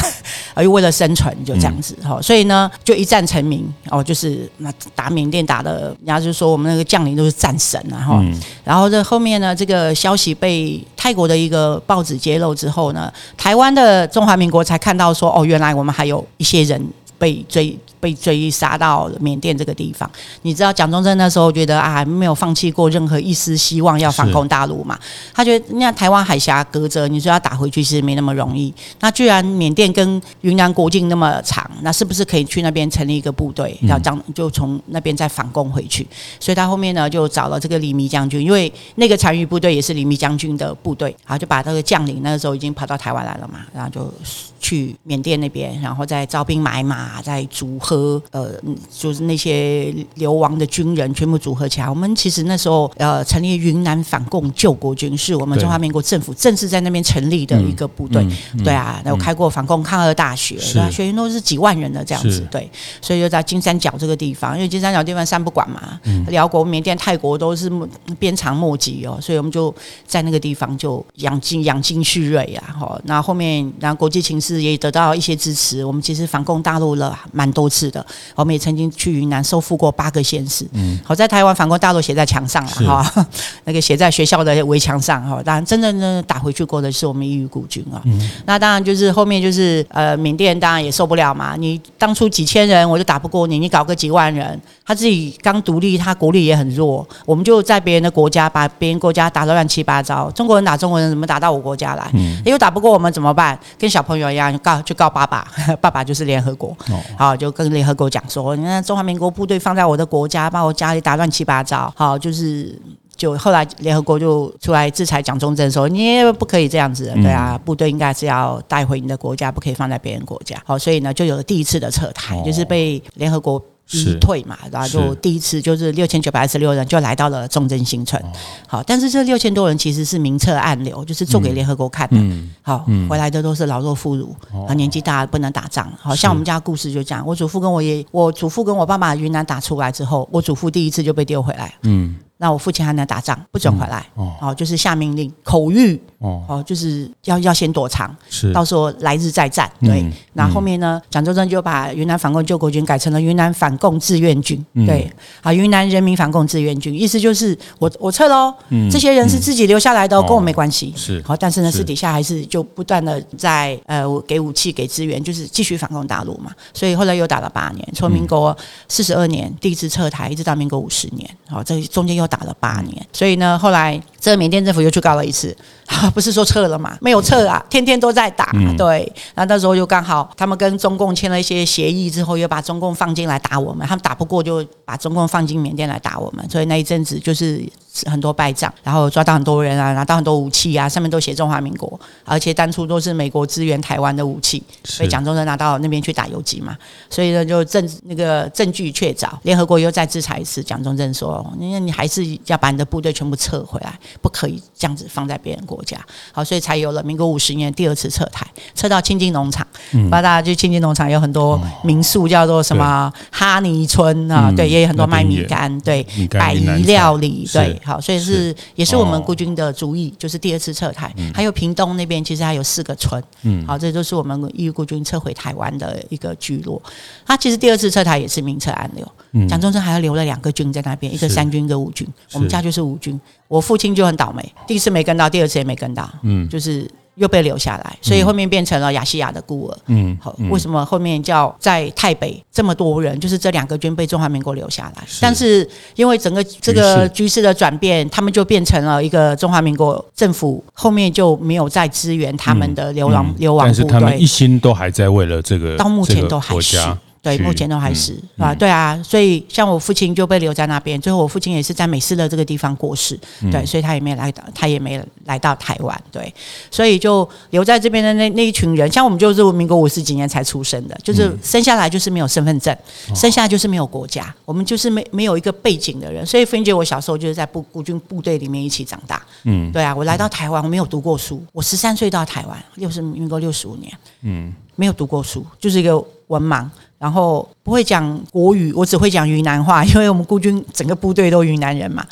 而为了生存就这样子。好，所以呢，就一战成名哦，就是那打缅甸打的，人家就说我们那个将领都是战神啊，哈。然后这后面呢，这个消息被泰国的一个报纸揭露之后呢，台湾的中华民国才看到说，哦，原来我们还有一些人被追。被追杀到缅甸这个地方，你知道蒋中正那时候觉得啊，没有放弃过任何一丝希望要反攻大陆嘛？他觉得那台湾海峡隔着，你说要打回去其实没那么容易。那居然缅甸跟云南国境那么长，那是不是可以去那边成立一个部队，然后将就从那边再反攻回去？所以他后面呢就找了这个李弥将军，因为那个残余部队也是李弥将军的部队，然后就把这个将领那个时候已经跑到台湾来了嘛，然后就去缅甸那边，然后再招兵买马，再组合。和呃，就是那些流亡的军人全部组合起来。我们其实那时候呃，成立云南反共救国军，是我们中华民国政府正式在那边成立的一个部队。对啊，然后开过反共抗日大学，对啊，学员都是几万人的这样子。对，所以就在金三角这个地方，因为金三角地方三不管嘛，辽国、缅甸、泰国都是鞭长莫及哦，所以我们就在那个地方就养精养精蓄锐啊。哈，那后面然后国际情势也得到一些支持，我们其实反共大陆了蛮多次。是的，我们也曾经去云南收复过八个县市。嗯，好在台湾反攻大陆写在墙上了哈，<laughs> 那个写在学校的围墙上哈。当然，真正的打回去过的是我们异域孤军啊。嗯，那当然就是后面就是呃，缅甸当然也受不了嘛。你当初几千人我就打不过你，你搞个几万人，他自己刚独立，他国力也很弱。我们就在别人的国家把别人国家打得乱七八糟。中国人打中国人，怎么打到我国家来？嗯，又打不过我们怎么办？跟小朋友一样，就告就告爸爸，<laughs> 爸爸就是联合国。哦，好，就跟。联合国讲说，你看中华民国部队放在我的国家，把我家里打乱七八糟。好，就是就后来联合国就出来制裁蒋中正，说你也不可以这样子，对啊，部队应该是要带回你的国家，不可以放在别人国家。好，所以呢，就有了第一次的撤台，就是被联合国。逼退嘛，然后就第一次就是六千九百二十六人就来到了重症新村，好，但是这六千多人其实是明册暗流，就是做给联合国看的，好，回来的都是老弱妇孺，啊，年纪大不能打仗，好像我们家故事就这样，我祖父跟我爷，我祖父跟我爸爸云南打出来之后，我祖父第一次就被丢回来，嗯。那我父亲还能打仗，不准回来。嗯、哦，就是下命令，口谕。哦，哦，就是要要先躲藏，是到时候来日再战。对，嗯、那后面呢，蒋中正就把云南反共救国军改成了云南反共志愿军。嗯、对，啊，云南人民反共志愿军，意思就是我我撤喽。嗯，这些人是自己留下来的，嗯、跟我没关系。是，好，但是呢，私底下还是就不断的在呃给武器给资源，就是继续反共大陆嘛。所以后来又打了八年，从民国四十二年第一次撤台，一直到民国五十年。好，这中间又。打了八年，所以呢，后来这个缅甸政府又去告了一次，<laughs> 不是说撤了嘛？没有撤啊，天天都在打。对，那那时候就刚好他们跟中共签了一些协议之后，又把中共放进来打我们，他们打不过就把中共放进缅甸来打我们，所以那一阵子就是。很多败仗，然后抓到很多人啊，拿到很多武器啊，上面都写中华民国，而且当初都是美国支援台湾的武器，所以蒋中正拿到那边去打游击嘛，所以呢就证那个证据确凿，联合国又再制裁一次，蒋中正说，你你还是要把你的部队全部撤回来，不可以这样子放在别人国家，好，所以才有了民国五十年第二次撤台，撤到清境农场，嗯，大家去清境农场有很多民宿，叫做什么哈尼村啊，对，也有很多卖米干，对，百宜料理，对。好，所以是也是我们孤军的主意，就是第二次撤台。还有屏东那边，其实还有四个村。嗯，好，这都是我们义勇孤军撤回台湾的一个聚落。他其实第二次撤台也是明撤暗流。蒋中正还要留了两个军在那边，一个三军，一个五军。我们家就是五军。我父亲就很倒霉，第一次没跟到，第二次也没跟到。嗯，就是。又被留下来，所以后面变成了亚细亚的孤儿。嗯，好，为什么后面叫在泰北这么多人？就是这两个军被中华民国留下来，但是因为整个这个局势的转变，他们就变成了一个中华民国政府，后面就没有再支援他们的流亡流亡部队。但是他们一心都还在为了这个，到目前都还是。对，目前都还是、嗯、啊，对啊，所以像我父亲就被留在那边，最后我父亲也是在美斯乐这个地方过世，嗯、对，所以他也没来到，他也没来到台湾，对，所以就留在这边的那那一群人，像我们就是民国五十几年才出生的，就是生下来就是没有身份证，嗯、生下来就是没有国家，我们就是没没有一个背景的人，所以芬姐我小时候就是在部孤军部队里面一起长大，嗯，对啊，我来到台湾我没有读过书，我十三岁到台湾，六十民国六十五年，嗯。没有读过书，就是一个文盲，然后不会讲国语，我只会讲云南话，因为我们孤军整个部队都云南人嘛，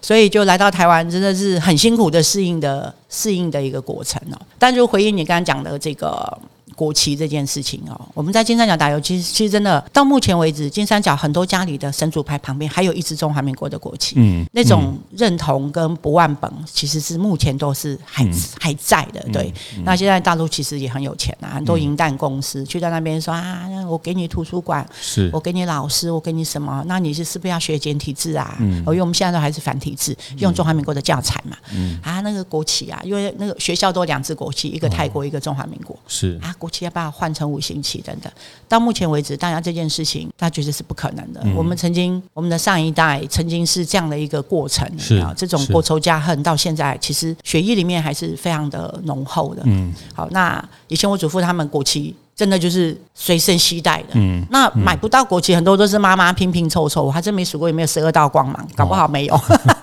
所以就来到台湾，真的是很辛苦的适应的适应的一个过程哦。但就回应你刚刚讲的这个。国旗这件事情哦，我们在金三角打游，其实其实真的到目前为止，金三角很多家里的神主牌旁边还有一支中华民国的国旗，嗯，那种认同跟不忘本，其实是目前都是还、嗯、还在的。对，那现在大陆其实也很有钱啊，很多银弹公司去到那边说啊，我给你图书馆，是。我给你老师，我给你什么？那你是是不是要学简体字啊？嗯，因为我们现在都还是繁体字，用中华民国的教材嘛，嗯。啊，那个国旗啊，因为那个学校都两支国旗，一个泰国，一个中华民国，是。啊。国旗要把它换成五星旗等等，到目前为止，大家这件事情，他觉得是不可能的。嗯、我们曾经，我们的上一代曾经是这样的一个过程，是啊，这种国仇家恨到现在，其实血液里面还是非常的浓厚的。嗯，好，那以前我祖父他们国旗真的就是随身携带的。嗯，那买不到国旗，很多都是妈妈拼拼凑凑，我还真没数过有没有十二道光芒，搞不好没有。哦 <laughs>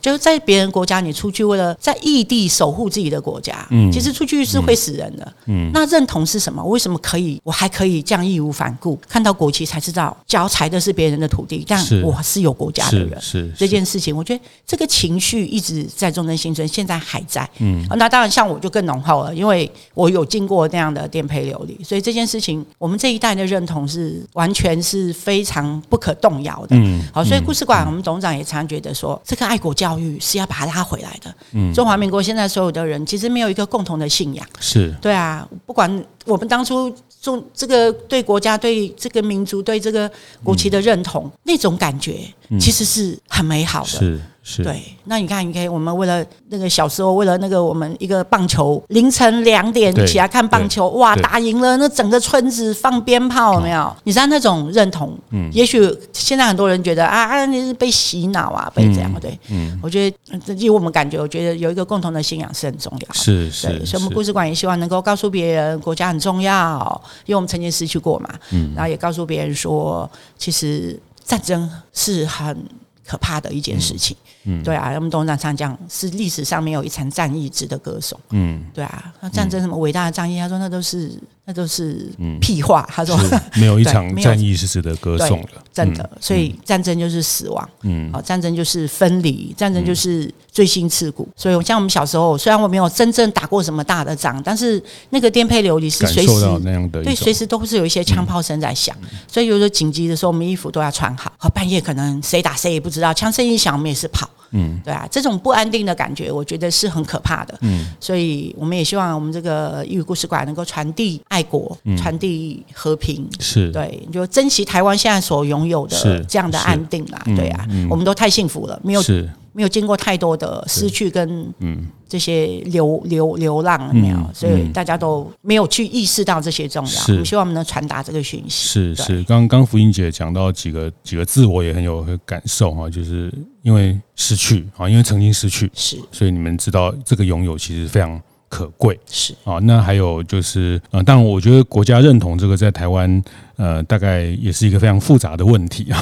就是在别人国家，你出去为了在异地守护自己的国家，嗯，其实出去是会死人的，嗯。那认同是什么？为什么可以？我还可以这样义无反顾？看到国旗才知道，脚踩的是别人的土地，但我是有国家的人。是，这件事情，我觉得这个情绪一直在中正新村，现在还在。嗯，那当然，像我就更浓厚了，因为我有经过那样的颠沛流离，所以这件事情，我们这一代的认同是完全是非常不可动摇的。嗯，好，所以故事馆，我们董事长也常觉得说，这个爱国教育是要把它拉回来的。嗯，中华民国现在所有的人其实没有一个共同的信仰。是，对啊，不管我们当初中这个对国家、对这个民族、对这个国旗的认同，那种感觉其实是很美好的。是。是对，那你看，你可以，我们为了那个小时候，为了那个我们一个棒球，凌晨两点起来看棒球，哇，打赢了，那整个村子放鞭炮，有没有？你知道那种认同？嗯，也许现在很多人觉得啊，你是被洗脑啊，被这样对？嗯，我觉得，以我们感觉，我觉得有一个共同的信仰是很重要的。是是，所以我们故事馆也希望能够告诉别人，国家很重要，因为我们曾经失去过嘛。嗯，然后也告诉别人说，其实战争是很可怕的一件事情。嗯，对啊，我们董事长常讲，是历史上没有一场战役值得歌颂。嗯，对啊，那战争什么伟大的战役，他说那都是。那都是屁话。他说没有一 <laughs> 场战役是值得歌颂的，真的。所以战争就是死亡，嗯，好，战争就是分离，战争就是锥心刺骨。所以像我们小时候，虽然我没有真正打过什么大的仗，但是那个颠沛流离是随时那样的，对，随时都是有一些枪炮声在响。所以有时候紧急的时候，我们衣服都要穿好。好，半夜可能谁打谁也不知道，枪声一响，我们也是跑。嗯，对啊，这种不安定的感觉，我觉得是很可怕的。嗯，所以我们也希望我们这个英语故事馆能够传递爱国，传递和平。是，对，就珍惜台湾现在所拥有的这样的安定啦。对啊，我们都太幸福了，没有没有经过太多的失去跟嗯这些流流流浪没有，所以大家都没有去意识到这些重要。我们希望我们能传达这个讯息。是是，刚刚福英姐讲到几个几个字，我也很有感受哈，就是因为失去啊，因为曾经失去，是，所以你们知道这个拥有其实非常。可贵是啊，那还有就是呃，当然我觉得国家认同这个在台湾呃，大概也是一个非常复杂的问题 <laughs> 啊。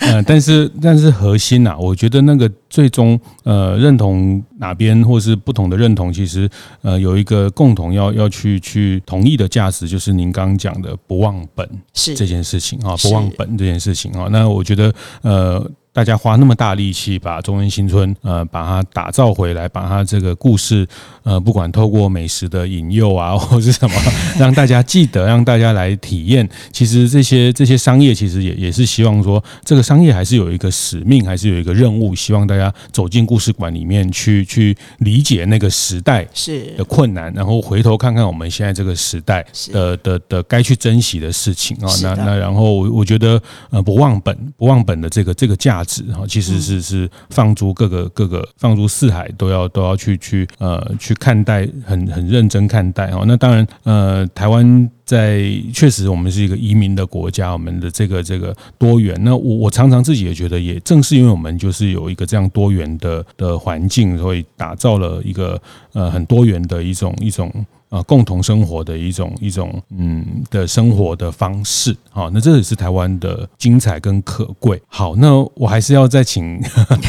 呃，但是但是核心呐，我觉得那个最终呃认同哪边或是不同的认同，其实呃有一个共同要要去去同意的价值，就是您刚刚讲的不忘本是这件事情啊，不忘本这件事情啊。那我觉得呃。大家花那么大力气把中正新村呃把它打造回来，把它这个故事呃不管透过美食的引诱啊，<laughs> 或是什么，让大家记得，让大家来体验。其实这些这些商业其实也也是希望说，这个商业还是有一个使命，还是有一个任务，希望大家走进故事馆里面去去理解那个时代是的困难，然后回头看看我们现在这个时代的的的该去珍惜的事情啊。那那然后我我觉得呃不忘本不忘本的这个这个价。哈，其实是是放诸各个各个放诸四海都要都要去去呃去看待，很很认真看待哈。那当然呃，台湾在确实我们是一个移民的国家，我们的这个这个多元。那我我常常自己也觉得，也正是因为我们就是有一个这样多元的的环境，所以打造了一个呃很多元的一种一种。呃共同生活的一种一种嗯的生活的方式。好，那这也是台湾的精彩跟可贵。好，那我还是要再请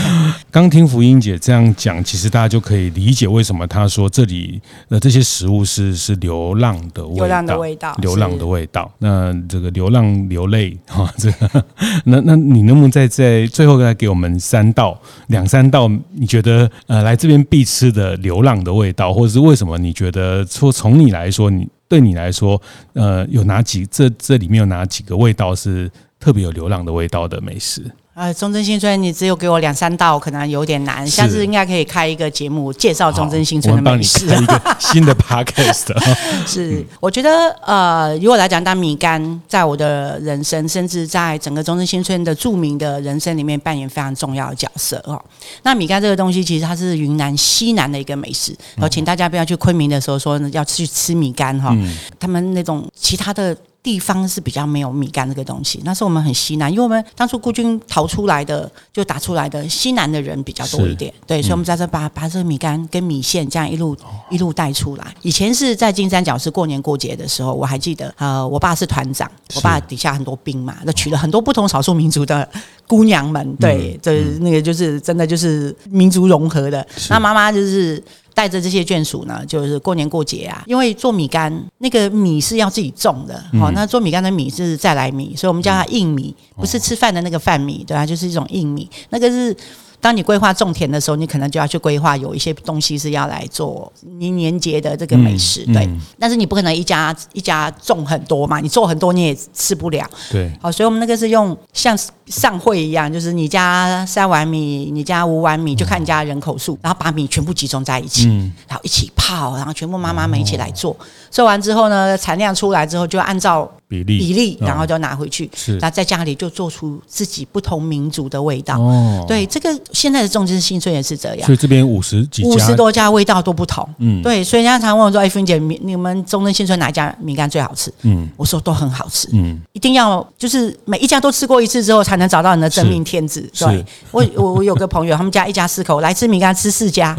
<laughs> 刚听福音姐这样讲，其实大家就可以理解为什么她说这里呃这些食物是是流浪的味道，流浪的味道，流浪的味道。那这个流浪流泪哈，这个那那你能不能再在最后再给我们三道两三道？你觉得呃来这边必吃的流浪的味道，或者是为什么你觉得从你来说，你对你来说呃有哪几这这里面有哪几个味道是特别有流浪的味道的美食？呃，中正新村，你只有给我两三道，可能有点难。下次应该可以开一个节目介绍中正新村的美食。一个新的 podcast。<laughs> 是，我觉得呃，如果来讲，当米干在我的人生，甚至在整个中正新村的著名的人生里面扮演非常重要的角色哦。那米干这个东西，其实它是云南西南的一个美食。然后，请大家不要去昆明的时候说要去吃米干哈，他们那种其他的。地方是比较没有米干这个东西，那是我们很西南，因为我们当初孤军逃出来的，就打出来的西南的人比较多一点，对，嗯、所以我们在这把把这个米干跟米线这样一路一路带出来。以前是在金三角，是过年过节的时候，我还记得，呃，我爸是团长，我爸底下很多兵嘛，那娶了很多不同少数民族的姑娘们，对，这、嗯、那个就是真的就是民族融合的。那妈妈就是。带着这些眷属呢，就是过年过节啊，因为做米干那个米是要自己种的，好、嗯，那做米干的米是再来米，所以我们叫它硬米，不是吃饭的那个饭米，对啊，就是一种硬米，那个是。当你规划种田的时候，你可能就要去规划有一些东西是要来做年年节的这个美食，嗯嗯、对。但是你不可能一家一家种很多嘛，你做很多你也吃不了。对。好，所以我们那个是用像上会一样，就是你家三碗米，你家五碗米，就看你家人口数，然后把米全部集中在一起，嗯、然后一起泡，然后全部妈妈们一起来做。做完之后呢，产量出来之后就按照。比例比例，然后就拿回去，是，那在家里就做出自己不同民族的味道。哦，对，这个现在的中正新村也是这样。所以这边五十几家，五十多家味道都不同。嗯，对，所以人家常问我说：“哎，芬姐，你你们中正新村哪一家米干最好吃？”嗯，我说都很好吃。嗯，一定要就是每一家都吃过一次之后，才能找到你的真命天子。对，我我我有个朋友，他们家一家四口来吃米干，吃四家，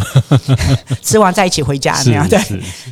<laughs> 吃完再一起回家那样。对，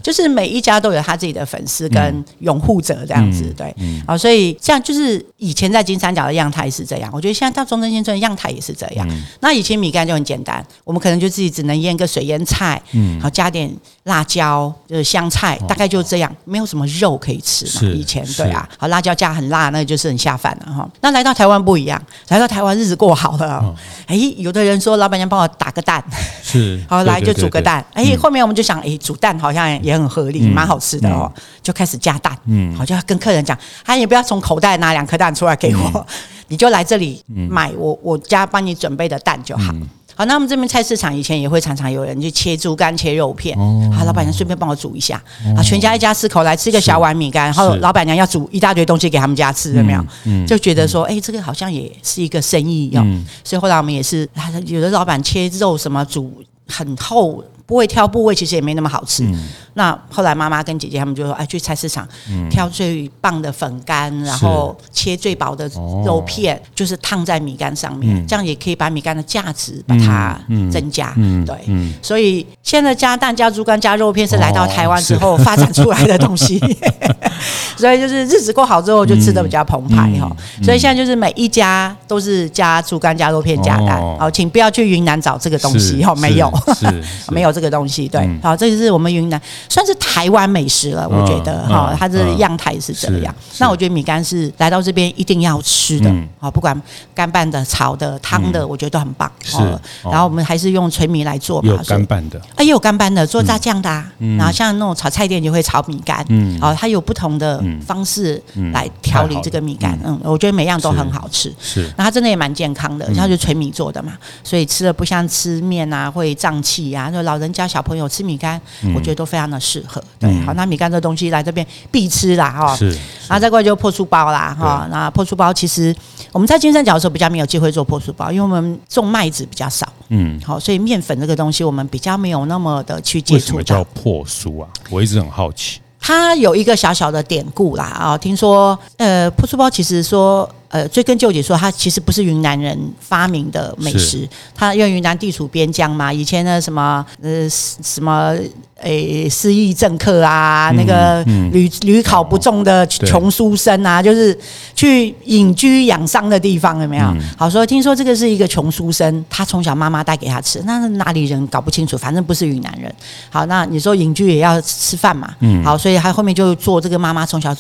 就是每一家都有他自己的粉丝跟拥护者这样子。对。嗯，好，所以这样就是以前在金三角的样态是这样，我觉得现在到中正新村样态也是这样。嗯、那以前米干就很简单，我们可能就自己只能腌个水腌菜，嗯，好加点辣椒，就是香菜，大概就这样，没有什么肉可以吃嘛。是以前对啊，好辣椒加很辣，那就是很下饭了哈。那来到台湾不一样，来到台湾日子过好了，哎、欸，有的人说老板娘帮我打个蛋，是，<laughs> 好来就煮个蛋，哎、欸，后面我们就想，哎、欸，煮蛋好像也很合理，蛮、嗯、好吃的哦，嗯、就开始加蛋，嗯，好就要跟客人讲。他也不要从口袋拿两颗蛋出来给我，嗯、<laughs> 你就来这里买我我家帮你准备的蛋就好。嗯、好，那我们这边菜市场以前也会常常有人去切猪肝、切肉片，哦、好，老板娘顺便帮我煮一下。哦、好，全家一家四口来吃一个小碗米干，然后老板娘要煮一大堆东西给他们家吃，有没有？嗯、就觉得说，哎、欸，这个好像也是一个生意哦。嗯、所以后来我们也是，有的老板切肉什么煮很厚。不会挑部位，其实也没那么好吃。嗯、那后来妈妈跟姐姐他们就说：“哎，去菜市场、嗯、挑最棒的粉干，然后切最薄的肉片，哦、就是烫在米干上面，嗯、这样也可以把米干的价值把它增加。嗯”对，嗯、所以现在加蛋、加猪肝、加肉片是来到台湾之后发展出来的东西。哦、<laughs> 所以就是日子过好之后，就吃的比较澎湃哈。所以现在就是每一家都是加猪肝、加肉片、加蛋。好、哦，请不要去云南找这个东西哈，没有，<laughs> 没有这。这个东西对，嗯、好，这就是我们云南算是台湾美食了，我觉得哈，它的样态是这样。那我觉得米干是来到这边一定要吃的，好、嗯，不管干拌的、炒的、汤的，我觉得都很棒。是，然后我们还是用纯米来做嘛，干拌的，哎，也有干拌的，做炸酱的、啊，嗯、然后像那种炒菜店就会炒米干，嗯，好，它有不同的方式来调理这个米干，嗯，我觉得每样都很好吃，是，那它真的也蛮健康的，它就纯米做的嘛，所以吃了不像吃面啊会胀气啊，就老人。家小朋友吃米干，我觉得都非常的适合。对，好，那米干这东西来这边必吃啦，哈。是。然后再过来就破酥包啦，哈。那破酥包其实我们在金三角的时候比较没有机会做破酥包，因为我们种麦子比较少。嗯。好，所以面粉这个东西我们比较没有那么的去接触。为什么叫破酥啊？我一直很好奇。它有一个小小的典故啦啊，听说呃破酥包其实说。呃，追根究底说，它其实不是云南人发明的美食，它因为云南地处边疆嘛，以前的什么呃什么诶失意政客啊，嗯、那个屡屡考不中的穷书生啊，就是去隐居养伤的地方，有没有？嗯、好说，听说这个是一个穷书生，他从小妈妈带给他吃，那是哪里人搞不清楚，反正不是云南人。好，那你说隐居也要吃饭嘛？嗯，好，所以他后面就做这个妈妈从小。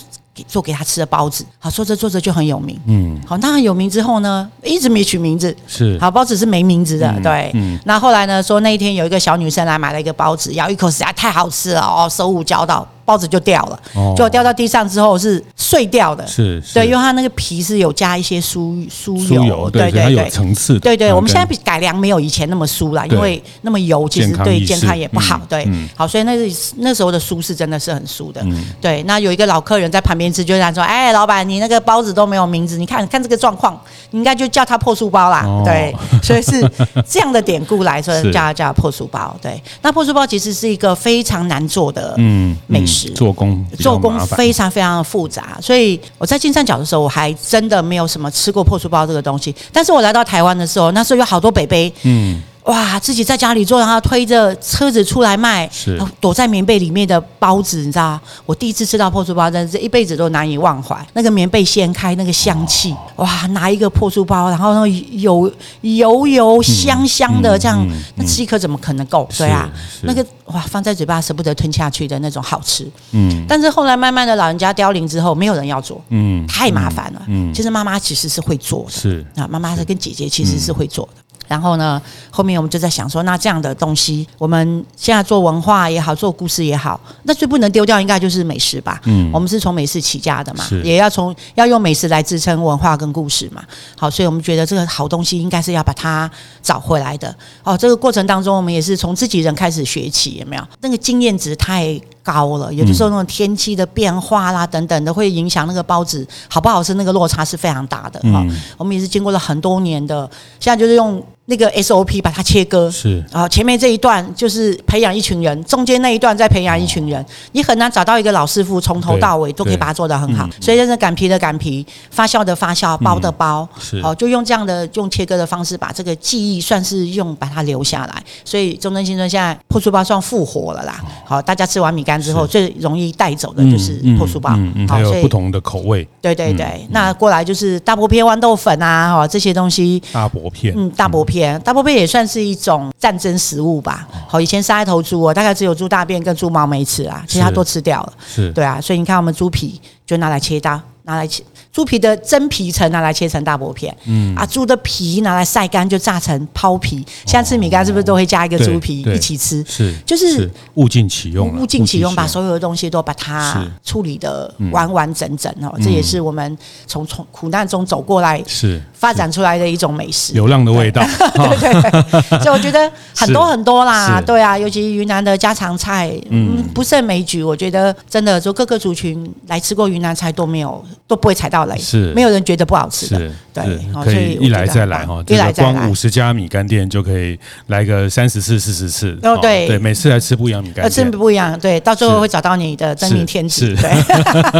做给他吃的包子，好，做着做着就很有名，嗯，好，那很有名之后呢，一直没取名字，是，好，包子是没名字的，嗯、对，嗯，那后来呢，说那一天有一个小女生来买了一个包子，咬一口实在太好吃了，哦，手舞脚蹈。包子就掉了，就掉到地上之后是碎掉的，是，对，因为它那个皮是有加一些酥酥油，对对对，有层次，对对。我们现在改良没有以前那么酥了，因为那么油其实对健康也不好，对，好，所以那那时候的酥是真的是很酥的，对。那有一个老客人在旁边吃，就这样说：“哎，老板，你那个包子都没有名字，你看看这个状况，你应该就叫它破酥包啦。”对，所以是这样的典故来说，<laughs> 叫它叫破酥包。对，那破酥包其实是一个非常难做的嗯美食。做工做工非常非常的复杂，所以我在金三角的时候，我还真的没有什么吃过破酥包这个东西。但是我来到台湾的时候，那时候有好多北北，嗯。哇！自己在家里做，然后推着车子出来卖，是躲在棉被里面的包子，你知道？我第一次吃到破酥包，真是一辈子都难以忘怀。那个棉被掀开，那个香气，哦、哇！拿一个破酥包，然后那油油油香香的，这样，嗯嗯嗯、那吃一颗怎么可能够？对啊，那个哇，放在嘴巴舍不得吞下去的那种好吃。嗯。但是后来慢慢的老人家凋零之后，没有人要做，嗯，太麻烦了。嗯。其实妈妈其实是会做的，是啊，妈妈是跟姐姐其实是会做的。然后呢，后面我们就在想说，那这样的东西，我们现在做文化也好，做故事也好，那最不能丢掉应该就是美食吧？嗯，我们是从美食起家的嘛，是也要从要用美食来支撑文化跟故事嘛。好，所以我们觉得这个好东西应该是要把它找回来的。哦，这个过程当中，我们也是从自己人开始学起，有没有？那个经验值太高了，有的时候那种天气的变化啦等等的，会影响那个包子好不好吃，那个落差是非常大的。哈、嗯，我们也是经过了很多年的，现在就是用。那个 SOP 把它切割是啊，前面这一段就是培养一群人，中间那一段再培养一群人，你很难找到一个老师傅从头到尾都可以把它做得很好。所以就是擀皮的擀皮，发酵的发酵，包的包，是哦，就用这样的用切割的方式把这个技艺算是用把它留下来。所以中正新村现在破酥包算复活了啦。好，大家吃完米干之后最容易带走的就是破酥包，还有不同的口味。对对对，那过来就是大薄片豌豆粉啊，哈这些东西。大薄片，嗯，大薄片。大波贝也算是一种战争食物吧。好，以前杀一头猪，啊大概只有猪大便跟猪毛没吃啊，其他都吃掉了。是，对啊，所以你看，我们猪皮就拿来切刀，拿来切。猪皮的真皮层拿来切成大薄片，嗯啊，猪的皮拿来晒干就炸成泡皮。现在吃米干是不是都会加一个猪皮一起吃？是，就是物尽其用，物尽其用，把所有的东西都把它处理得完完整整哦。这也是我们从从苦难中走过来是发展出来的一种美食，流浪的味道。对 <laughs> 对对，所以我觉得很多很多啦，对啊，尤其云南的家常菜，嗯，不胜枚举。我觉得真的，就各个族群来吃过云南菜都没有都不会踩到雷。是，没有人觉得不好吃的，对，可以一来再来哈，一来再来，光五十家米干店就可以来个三十次、四十次，哦，对，对，每次来吃不一样米干，吃不一样，对，到最后会找到你的真命天子，对，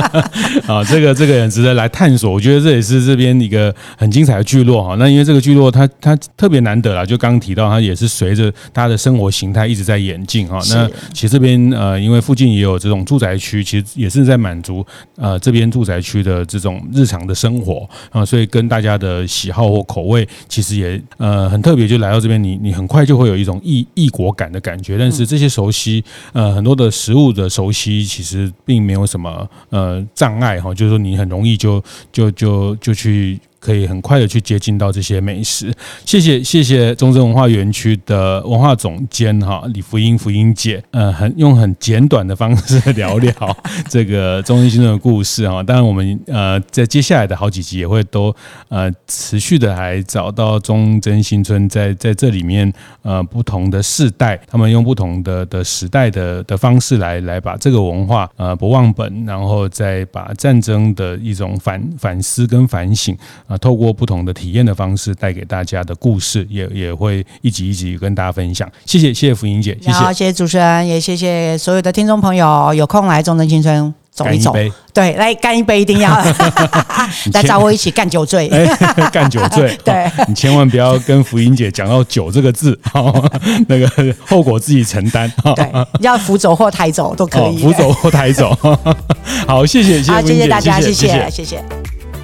<laughs> 啊，这个这个很值得来探索，我觉得这也是这边一个很精彩的聚落哈。那因为这个聚落它它特别难得啦，就刚刚提到它也是随着它的生活形态一直在演进哈。那其实这边呃，因为附近也有这种住宅区，其实也是在满足呃这边住宅区的这种。日常的生活啊，所以跟大家的喜好或口味其实也呃很特别，就来到这边，你你很快就会有一种异异国感的感觉。但是这些熟悉呃很多的食物的熟悉，其实并没有什么呃障碍哈，就是说你很容易就就就就去。可以很快的去接近到这些美食，谢谢谢谢中正文化园区的文化总监哈李福音福音姐，呃，很用很简短的方式聊聊 <laughs> 这个中正新村的故事哈。当然我们呃在接下来的好几集也会都呃持续的来找到中正新村在在这里面呃不同的世代，他们用不同的的时代的的方式来来把这个文化呃不忘本，然后再把战争的一种反反思跟反省。啊，透过不同的体验的方式带给大家的故事，也也会一集一集跟大家分享。谢谢，谢谢福英姐，谢谢，谢谢主持人，也谢谢所有的听众朋友，有空来中正青春走一走，一对，来干一杯，一定要来找我一起干酒醉，<laughs> 干酒醉。<laughs> 对，你千万不要跟福英姐讲到酒这个字，<laughs> 那个后果自己承担。对，要扶走或抬走都可以，扶走或抬走。好，谢谢，谢谢，谢谢大家，谢谢，谢谢。